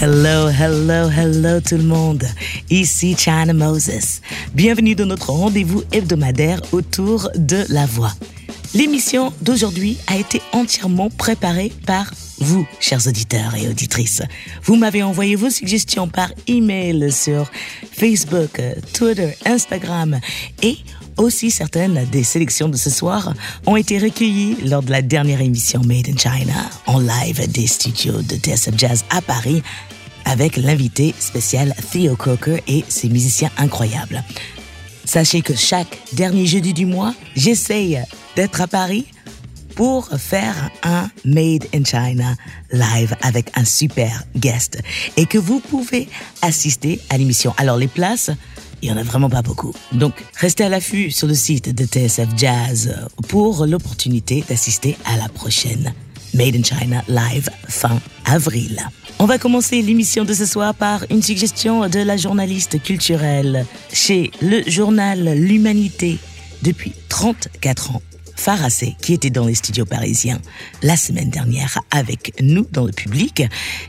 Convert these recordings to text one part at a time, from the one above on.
Hello, hello, hello tout le monde. Ici China Moses. Bienvenue dans notre rendez-vous hebdomadaire autour de la voix. L'émission d'aujourd'hui a été entièrement préparée par vous, chers auditeurs et auditrices. Vous m'avez envoyé vos suggestions par email sur Facebook, Twitter, Instagram et aussi certaines des sélections de ce soir ont été recueillies lors de la dernière émission Made in China en live des studios de TSF Jazz à Paris avec l'invité spécial Theo Coker et ses musiciens incroyables. Sachez que chaque dernier jeudi du mois, j'essaye d'être à Paris pour faire un Made in China live avec un super guest et que vous pouvez assister à l'émission. Alors les places, il y en a vraiment pas beaucoup. Donc restez à l'affût sur le site de TSF Jazz pour l'opportunité d'assister à la prochaine Made in China live fin avril. On va commencer l'émission de ce soir par une suggestion de la journaliste culturelle chez le journal L'Humanité depuis 34 ans. Farassé, qui était dans les studios parisiens la semaine dernière avec nous dans le public.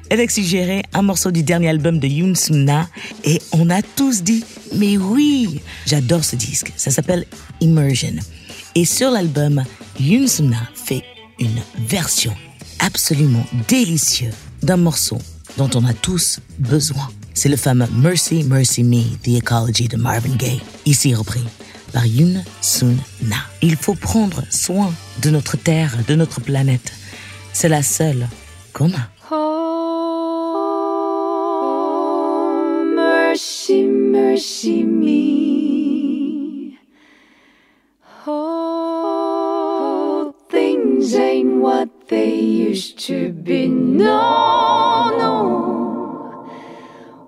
Elle a suggéré un morceau du dernier album de Yoon Sumna et on a tous dit mais oui, j'adore ce disque. Ça s'appelle Immersion. Et sur l'album, Yoon Sumna fait une version absolument délicieuse d'un morceau dont on a tous besoin. C'est le fameux Mercy, Mercy Me, The Ecology de Marvin Gaye, ici repris par Yoon Sun Na. Il faut prendre soin de notre terre, de notre planète. C'est la seule qu'on a. Oh. Oh, things ain't what they used to be. No, no.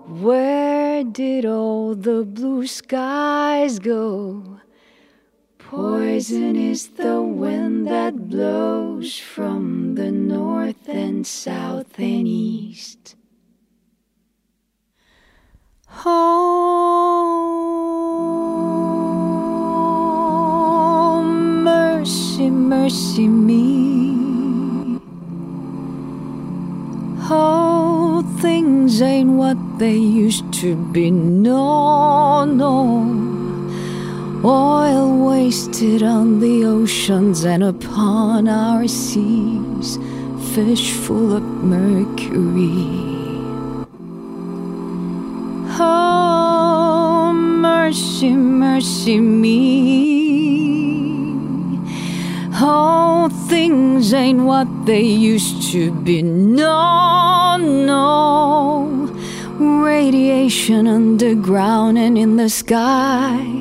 Where did all the blue skies go? Poison is the wind that blows from the north and south and east. Oh, mercy, mercy me. Oh, things ain't what they used to be. No, no. Oil wasted on the oceans and upon our seas, fish full of mercury. Oh, mercy, mercy me. Oh, things ain't what they used to be. No, no. Radiation underground and in the sky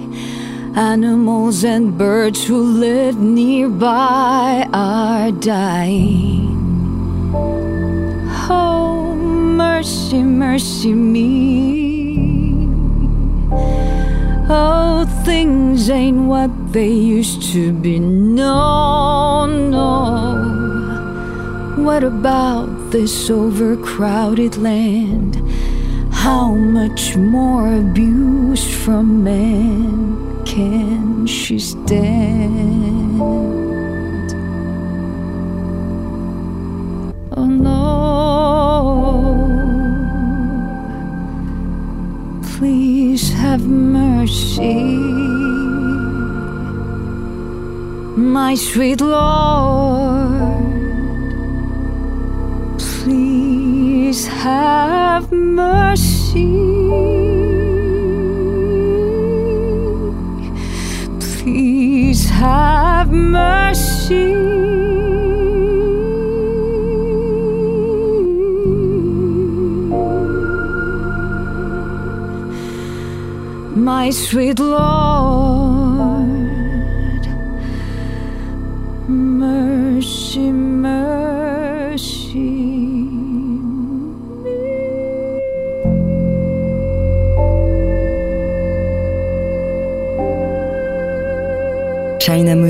Animals and birds who live nearby are dying. Oh, mercy, mercy me. Oh, things ain't what they used to be. No, no. What about this overcrowded land? How much more abuse from men? Can she stand? Oh no, please have mercy, my sweet Lord. Please have mercy. Have mercy. My sweet Lord, mercy, mercy.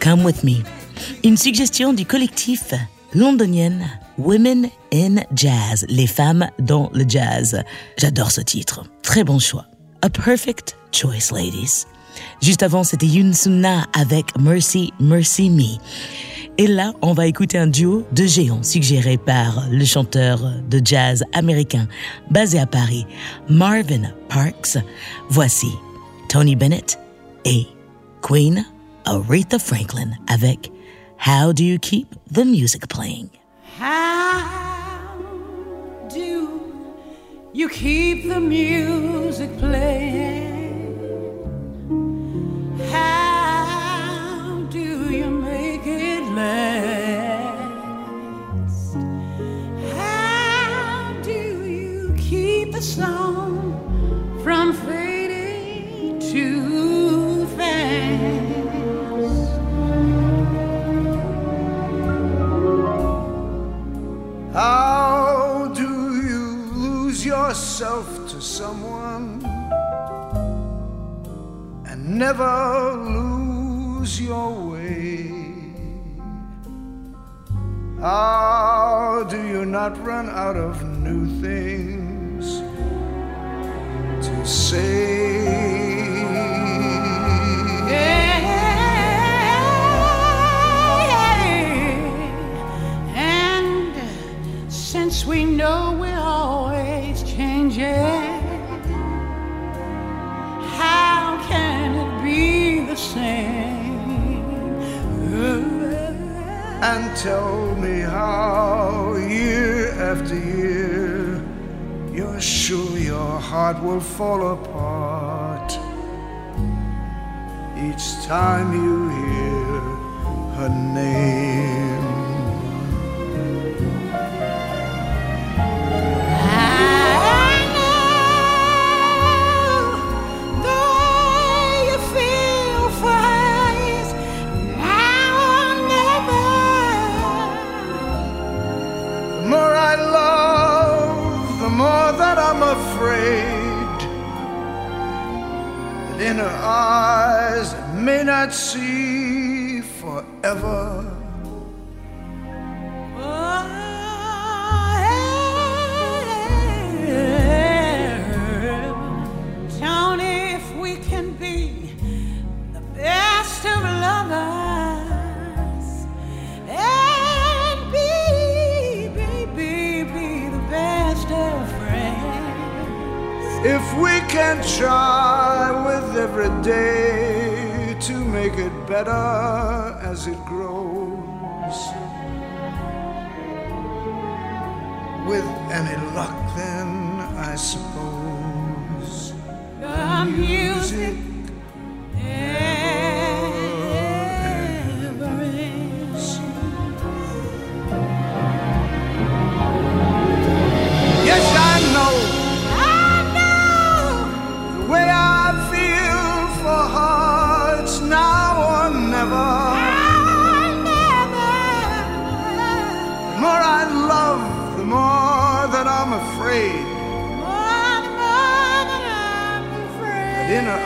Come With Me. Une suggestion du collectif londonienne Women in Jazz, les femmes dans le jazz. J'adore ce titre. Très bon choix. A perfect choice, ladies. Juste avant, c'était Yun Sunna avec Mercy, Mercy Me. Et là, on va écouter un duo de géants suggéré par le chanteur de jazz américain basé à Paris, Marvin Parks. Voici Tony Bennett et Queen Aretha Franklin avec How Do You Keep the Music Playing? How do you keep the music playing? More that I'm afraid. That in her eyes I may not see forever we can try with every day to make it better as it grows, with any luck, then I suppose. The music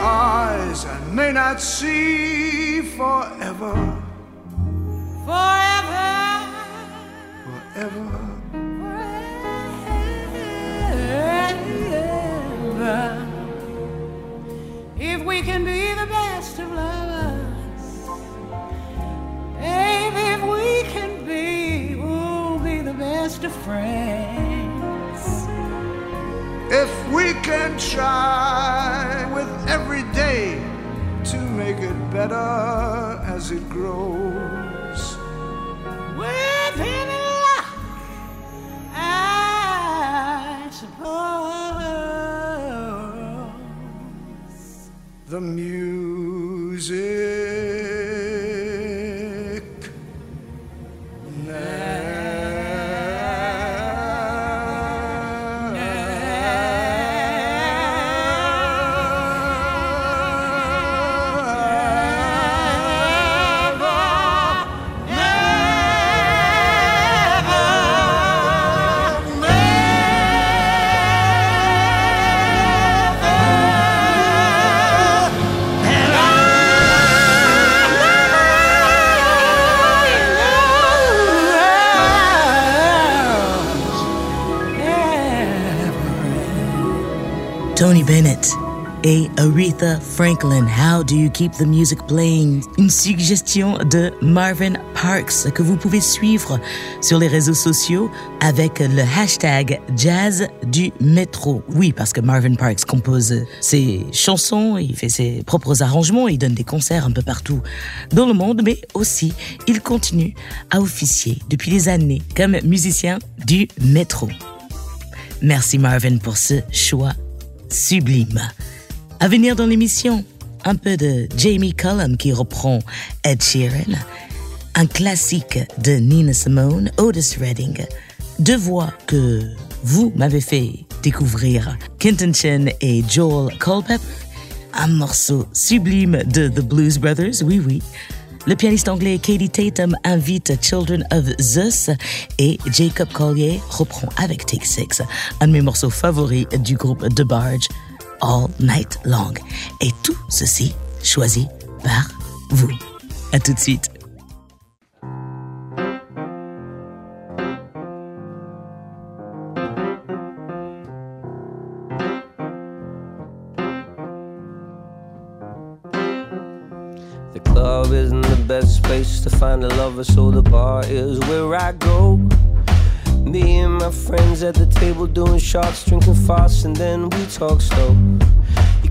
eyes, I may not see forever, Forever. forever. Forever. If we can be the best of lovers, baby, if we can be, we'll be the best of friends. If we can try with every day to make it better as it grows. With any luck, I suppose. The music et Aretha Franklin. How do you keep the music playing? Une suggestion de Marvin Parks que vous pouvez suivre sur les réseaux sociaux avec le hashtag Jazz du métro. Oui, parce que Marvin Parks compose ses chansons, il fait ses propres arrangements, il donne des concerts un peu partout dans le monde, mais aussi il continue à officier depuis des années comme musicien du métro. Merci Marvin pour ce choix sublime. À venir dans l'émission, un peu de Jamie Cullum qui reprend Ed Sheeran, un classique de Nina Simone, Otis Redding, deux voix que vous m'avez fait découvrir, Kenton Chen et Joel Culpepper, un morceau sublime de The Blues Brothers, oui oui, le pianiste anglais Katie Tatum invite Children of Zeus et Jacob Collier reprend avec Take Six, un de mes morceaux favoris du groupe The Barge, All Night Long. Et tout ceci choisi par vous. À tout de suite. The club isn't the best place to find a lover, so the bar is where I go. Me and my friends at the table doing shots, drinking fast, and then we talk slow.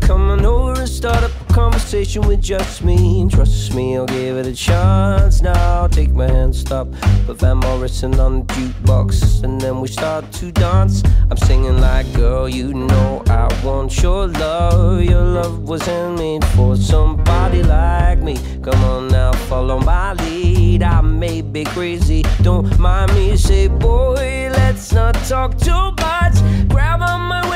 Come on over and start up a conversation with just me. Trust me, I'll give it a chance. Now take my hand, stop, put Van Morrison on the jukebox, and then we start to dance. I'm singing like, girl, you know I want your love. Your love wasn't handmade for somebody like me. Come on now, follow my lead. I may be crazy, don't mind me. Say, boy, let's not talk too much. Grab on my waist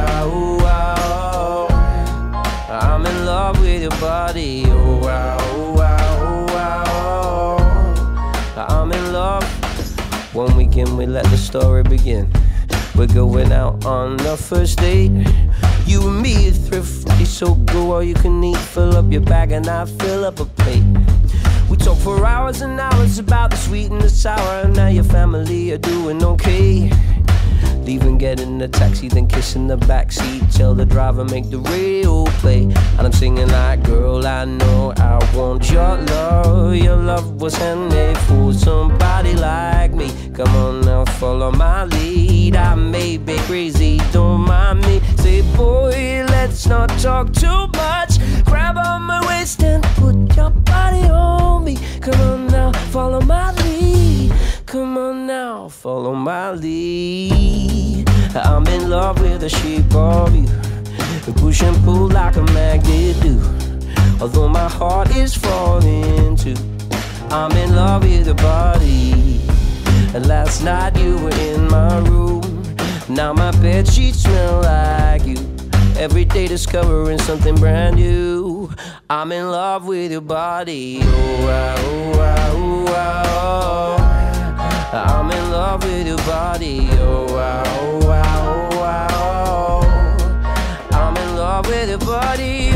Love with your body. Oh, wow, oh, wow, oh, wow. I'm in love. One weekend we let the story begin. We're going out on the first date. You and me are thrifty, so go all you can eat. Fill up your bag and I fill up a plate. We talk for hours and hours about the sweet and the sour, and now your family are doing okay. Leaving, getting a taxi, then kissing the backseat. Tell the driver make the radio play, and I'm singing like, girl, I know I want your love. Your love was handmade for somebody like me. Come on now, follow my lead. I may be crazy, don't mind me. Say, boy, let's not talk too much. Grab on my waist and put your body on me. Come on now, follow my lead. Come on now, follow my lead. I'm in love with the shape of you. Push and pull like a magnet do. Although my heart is falling too. I'm in love with your body. And last night you were in my room. Now my bed sheets smell like you. Every day discovering something brand new. I'm in love with your body. Oh, wow, oh, wow. I'm in love with your body. Oh, wow, oh, wow, oh, wow. I'm in love with your body.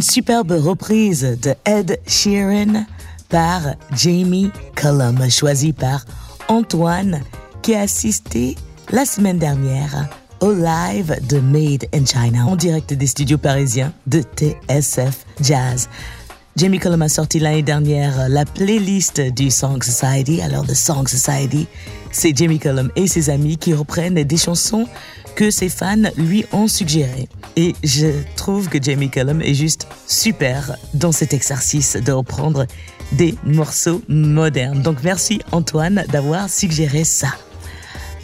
Une superbe reprise de Ed Sheeran par Jamie Cullum, choisie par Antoine, qui a assisté la semaine dernière au live de Made in China en direct des studios parisiens de TSF Jazz. Jamie Cullum a sorti l'année dernière la playlist du Song Society. Alors, le Song Society, c'est Jamie Cullum et ses amis qui reprennent des chansons que ses fans lui ont suggérées. Et je trouve que Jamie Cullum est juste super dans cet exercice de reprendre des morceaux modernes. Donc, merci Antoine d'avoir suggéré ça.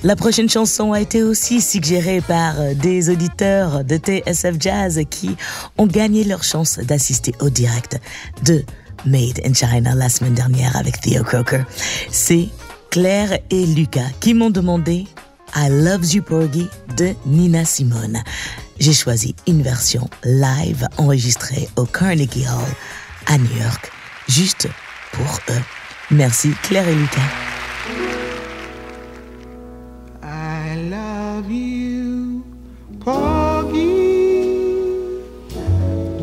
La prochaine chanson a été aussi suggérée par des auditeurs de TSF Jazz qui ont gagné leur chance d'assister au direct de Made in China la semaine dernière avec Theo Croker. C'est Claire et Lucas qui m'ont demandé I Love You Porgy de Nina Simone. J'ai choisi une version live enregistrée au Carnegie Hall à New York, juste pour eux. Merci Claire et Lucas.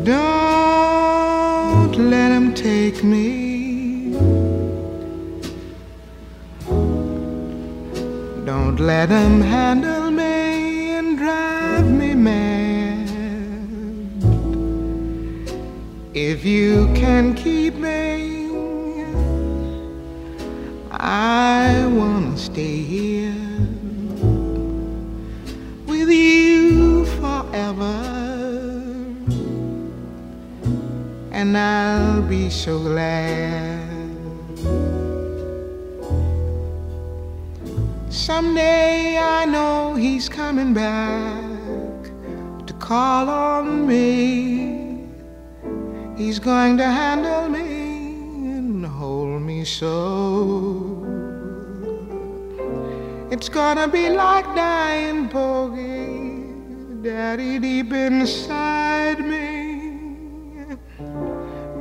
Don't let take me. Let him handle me and drive me mad. If you can keep me, I wanna stay here with you forever. And I'll be so glad. Someday I know he's coming back to call on me. He's going to handle me and hold me so. It's gonna be like dying Porgy, daddy deep inside me.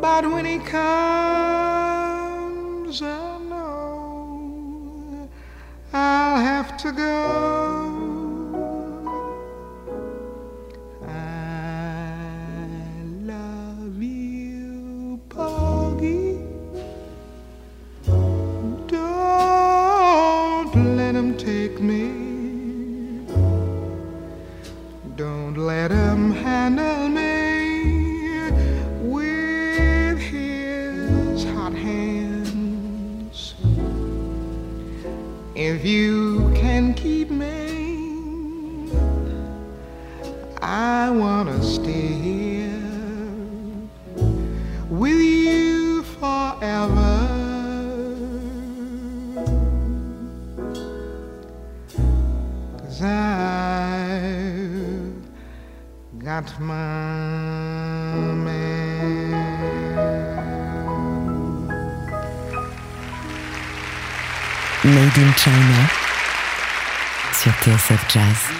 But when he comes, I to go. TSF Jazz.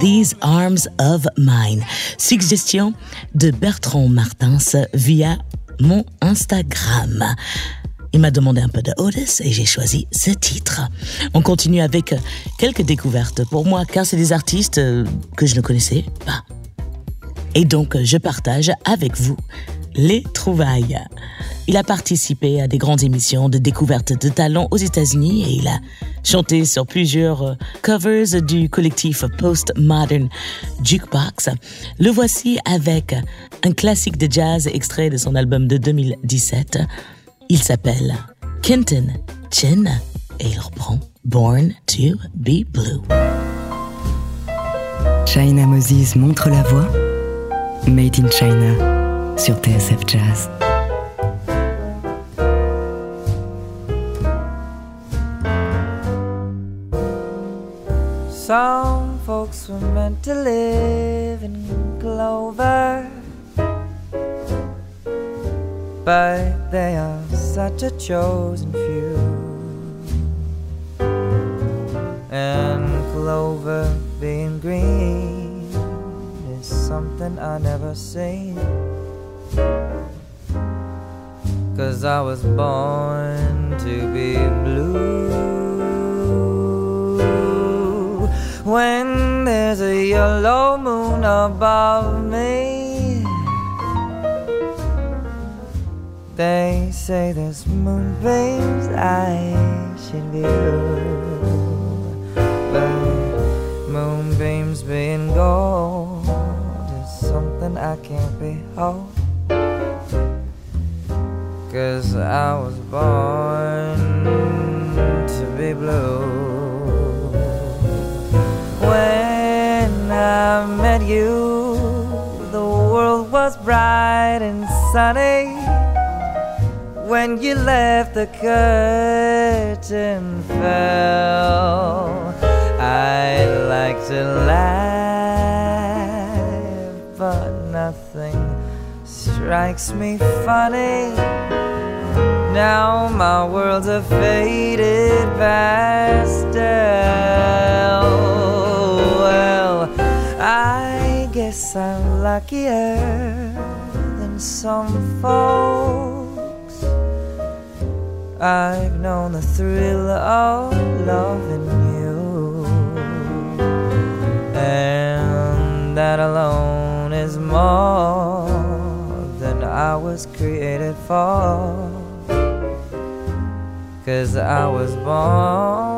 These Arms of Mine. Suggestion de Bertrand Martins via mon Instagram. Il m'a demandé un peu de Otis et j'ai choisi ce titre. On continue avec quelques découvertes pour moi car c'est des artistes que je ne connaissais pas. Et donc je partage avec vous les trouvailles. Il a participé à des grandes émissions de découverte de talents aux États-Unis et il a chanté sur plusieurs euh, covers du collectif Postmodern Jukebox. Le voici avec un classique de jazz extrait de son album de 2017. Il s'appelle Kenton Chin et il reprend Born to be Blue. China Moses montre la voix. Made in China. Sur TSF Jazz. Some folks were meant to live in clover, but they are such a chosen few. And clover being green is something I never seen. Cause I was born to be blue. When there's a yellow moon above me, they say there's moonbeams I should view. But moonbeams being gold is something I can't behold. Cause I was born to be blue. When I met you, the world was bright and sunny. When you left, the curtain fell. I like to laugh, but nothing strikes me funny. Now my world's a faded pastel. Well, I guess I'm luckier than some folks. I've known the thrill of loving you, and that alone is more than I was created for. Cause I was born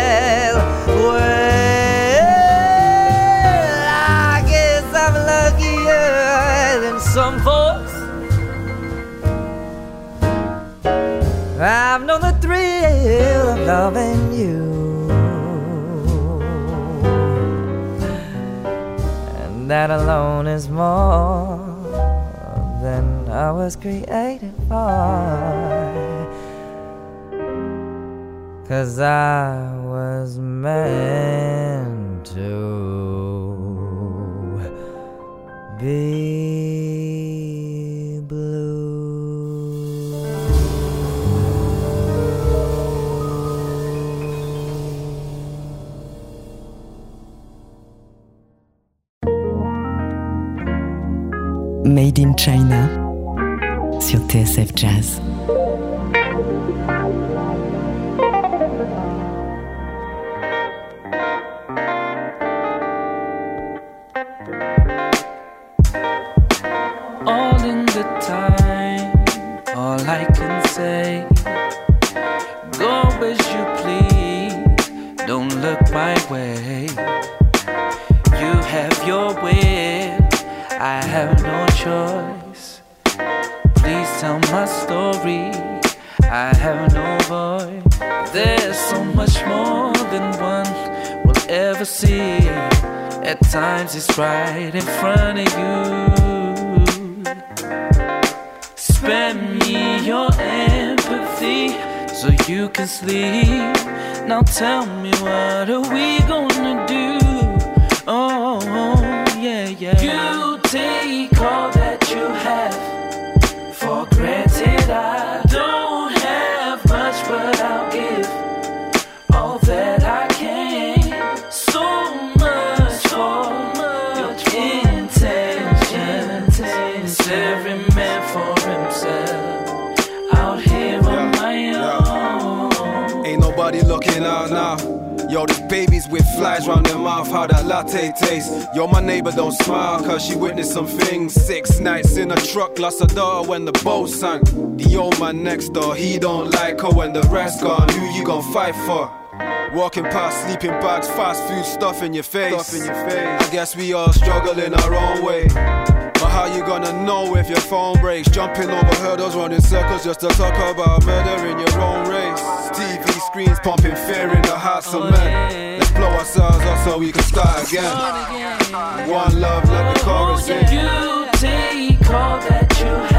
loving you. And that alone is more than I was created for. Cause I was meant to be Made in China sur TSF Jazz. all in the time. All I can say, go as you please, don't look my way. You have your will, I have no choice. Please tell my story, I have no voice. There's so much more than one will ever see. At times it's right in front of you. Spare me your empathy so you can sleep. Now tell me what are we gonna do? Oh, yeah, yeah. You take all that you have for granted. I don't have much, but I'll give all that I can. So much for your intention. It's every man for himself. Out here on my own. Ain't nobody looking out now. Yo, these babies with flies round their mouth, how that latte tastes. Yo, my neighbor don't smile, cause she witnessed some things. Six nights in a truck, lost a daughter when the boat sank. The old man next door, he don't like her when the rest gone. Who you gon' fight for? Walking past sleeping bags, fast food stuff in your face. Stuff in your face. I guess we all struggle in our own way. But how you gonna know if your phone breaks? Jumping over hurdles, running circles just to talk about murder in your own race. Screens pumping fear in the hearts of men. Let's blow ourselves up so we can start again. One love, let the chorus in. You take all that you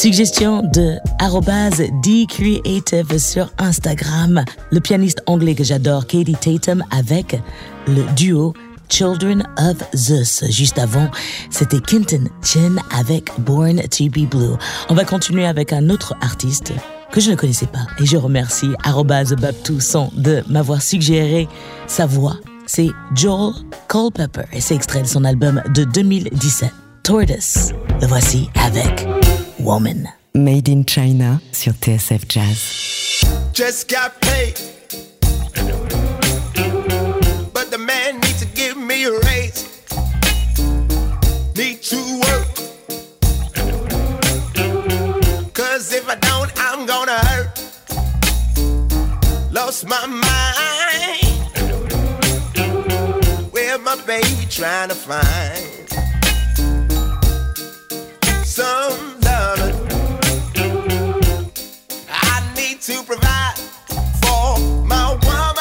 Suggestion de @dcreative sur Instagram, le pianiste anglais que j'adore, Katie Tatum, avec le duo Children of Zeus. Juste avant, c'était Kenton Chen avec Born to be Blue. On va continuer avec un autre artiste que je ne connaissais pas et je remercie @babtousson de m'avoir suggéré sa voix. C'est Joel Culpepper et c'est extrait de son album de 2017, Tortoise. Le voici avec Woman. Made in China sur TSF Jazz. Just got paid. But the man needs to give me a raise. Need to work. Cause if I don't, I'm gonna hurt. Lost my mind. Where my baby trying to find? Some to provide for my woman.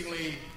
increasingly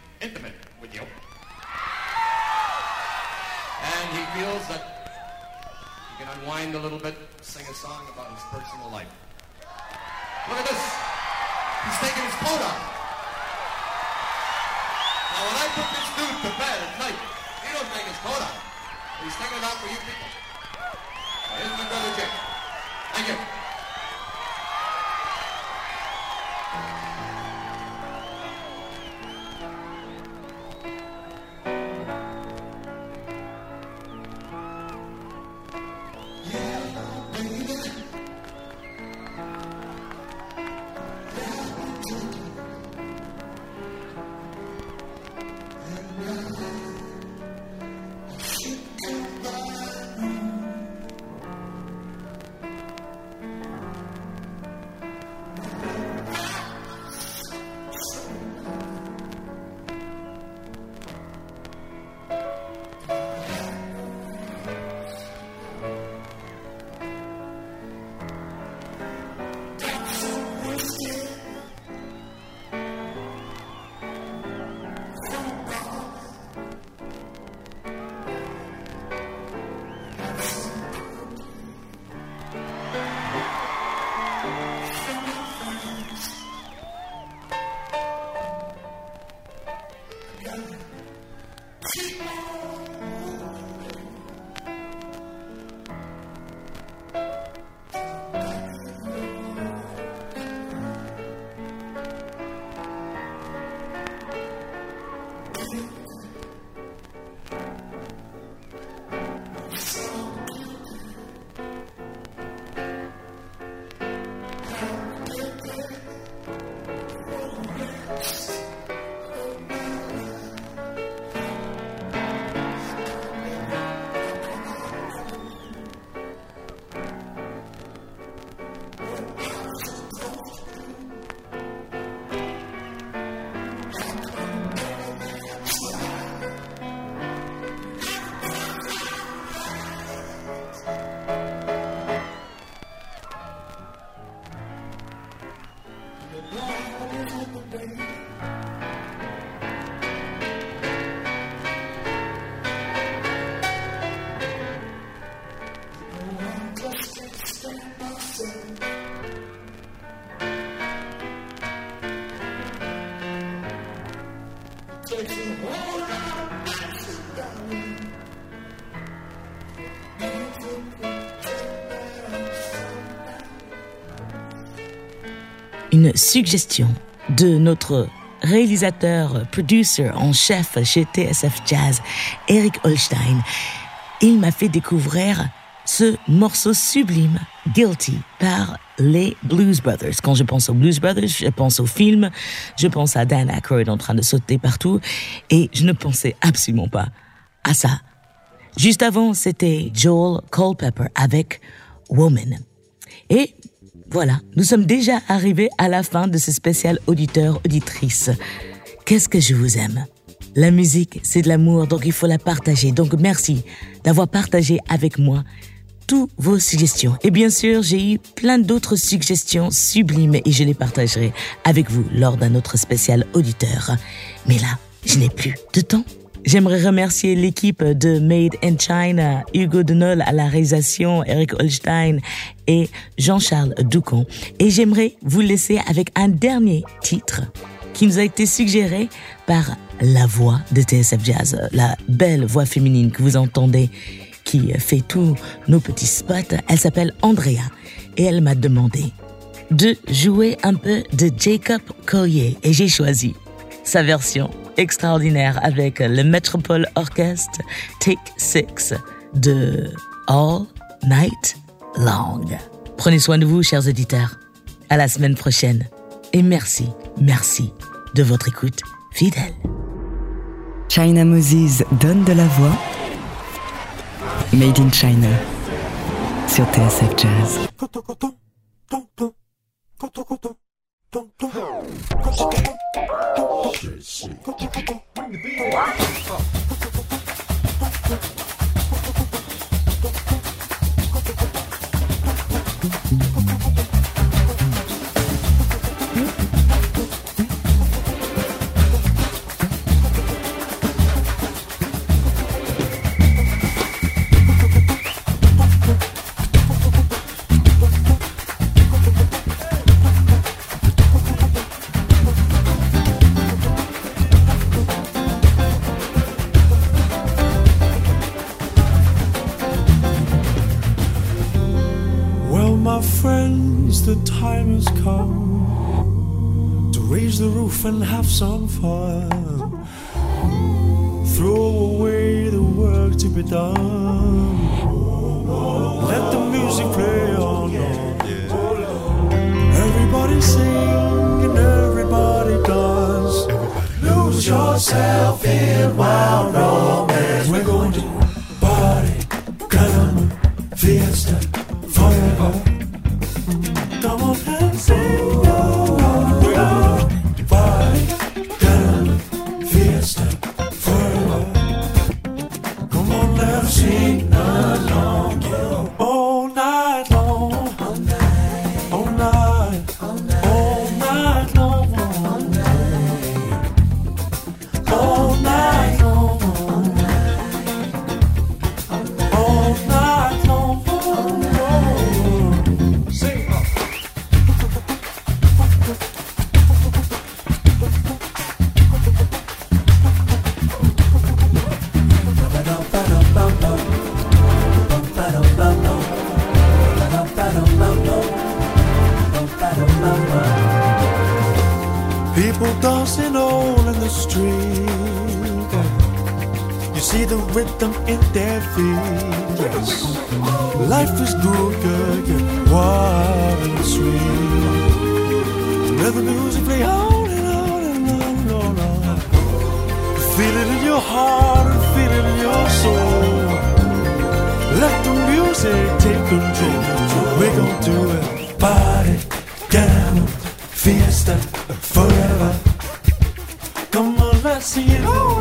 Une suggestion de notre réalisateur, producer en chef chez TSF Jazz, Eric Holstein. Il m'a fait découvrir ce morceau sublime, Guilty, par les Blues Brothers. Quand je pense aux Blues Brothers, je pense au film, je pense à Dan Aykroyd en train de sauter partout, et je ne pensais absolument pas à ça. Juste avant, c'était Joel Culpepper avec Woman. Et voilà, nous sommes déjà arrivés à la fin de ce spécial auditeur-auditrice. Qu'est-ce que je vous aime? La musique, c'est de l'amour, donc il faut la partager. Donc merci d'avoir partagé avec moi toutes vos suggestions. Et bien sûr, j'ai eu plein d'autres suggestions sublimes et je les partagerai avec vous lors d'un autre spécial auditeur. Mais là, je n'ai plus de temps. J'aimerais remercier l'équipe de Made in China, Hugo Denol à la réalisation, Eric Holstein et Jean-Charles Doucon. Et j'aimerais vous laisser avec un dernier titre qui nous a été suggéré par la voix de TSF Jazz, la belle voix féminine que vous entendez qui fait tous nos petits spots. Elle s'appelle Andrea et elle m'a demandé de jouer un peu de Jacob Collier et j'ai choisi sa version extraordinaire avec le Metropole Orchestre Take Six de All Night Long. Prenez soin de vous, chers auditeurs. À la semaine prochaine. Et merci, merci de votre écoute fidèle. China Moses donne de la voix. Made in China. Sur TSF Jazz. Well, friends, the time has come to raise the roof and have some fun. Throw away the work to be done. Let the music play on. Everybody sing and everybody dance. Lose yourself in wild romance. We're going to Let the music play on and on and on and on. On. Feel it in your heart and feel it in your soul. Let the music take control. We're gonna do it. Party, piano, fiesta, forever. Come on, let's it it all,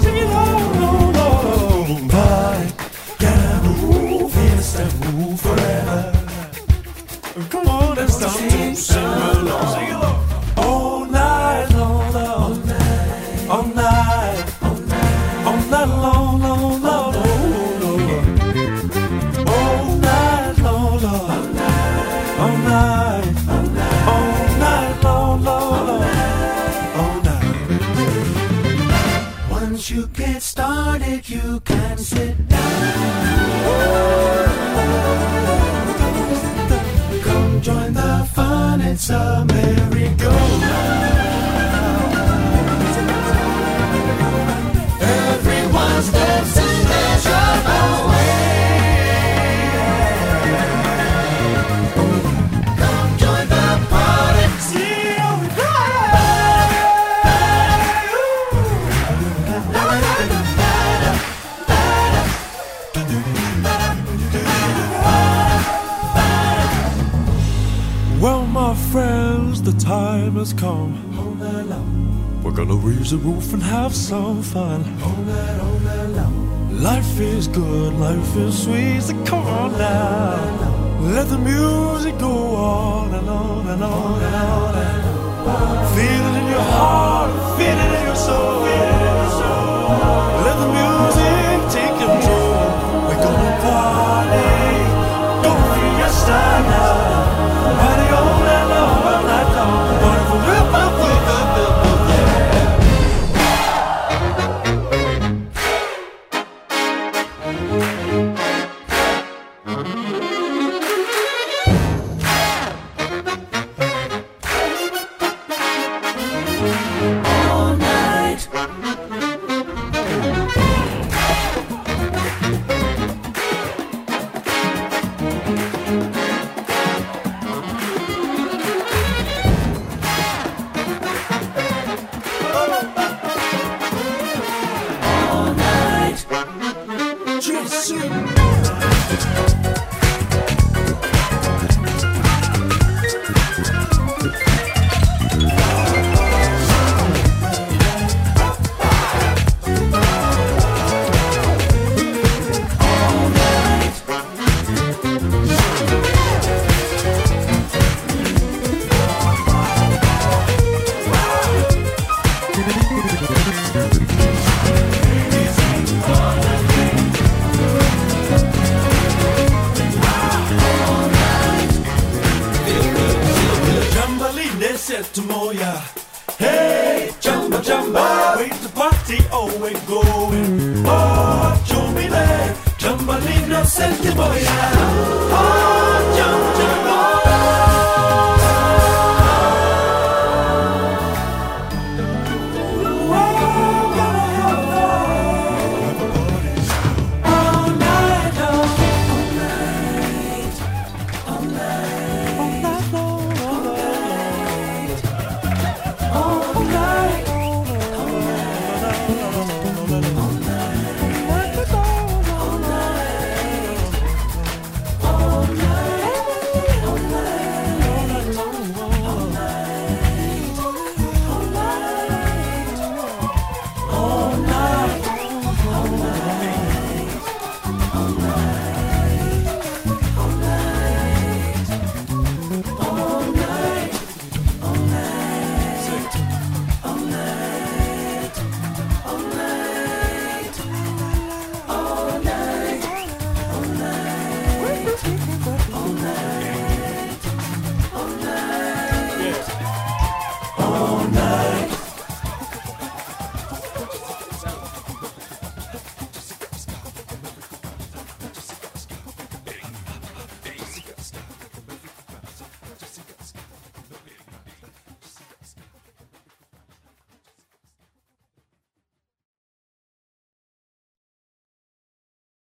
is good, life is sweet, so come on now. Let the music go on and on and on and on. Feel it in your heart, feel it in your soul. Let the music take control. We're gonna party, said to Moya, Hey, Jumba Jumba, where's the party? Oh, we're going. Oh, Jumile, Jumbalina said to Moya, Oh, Jumba Jumba.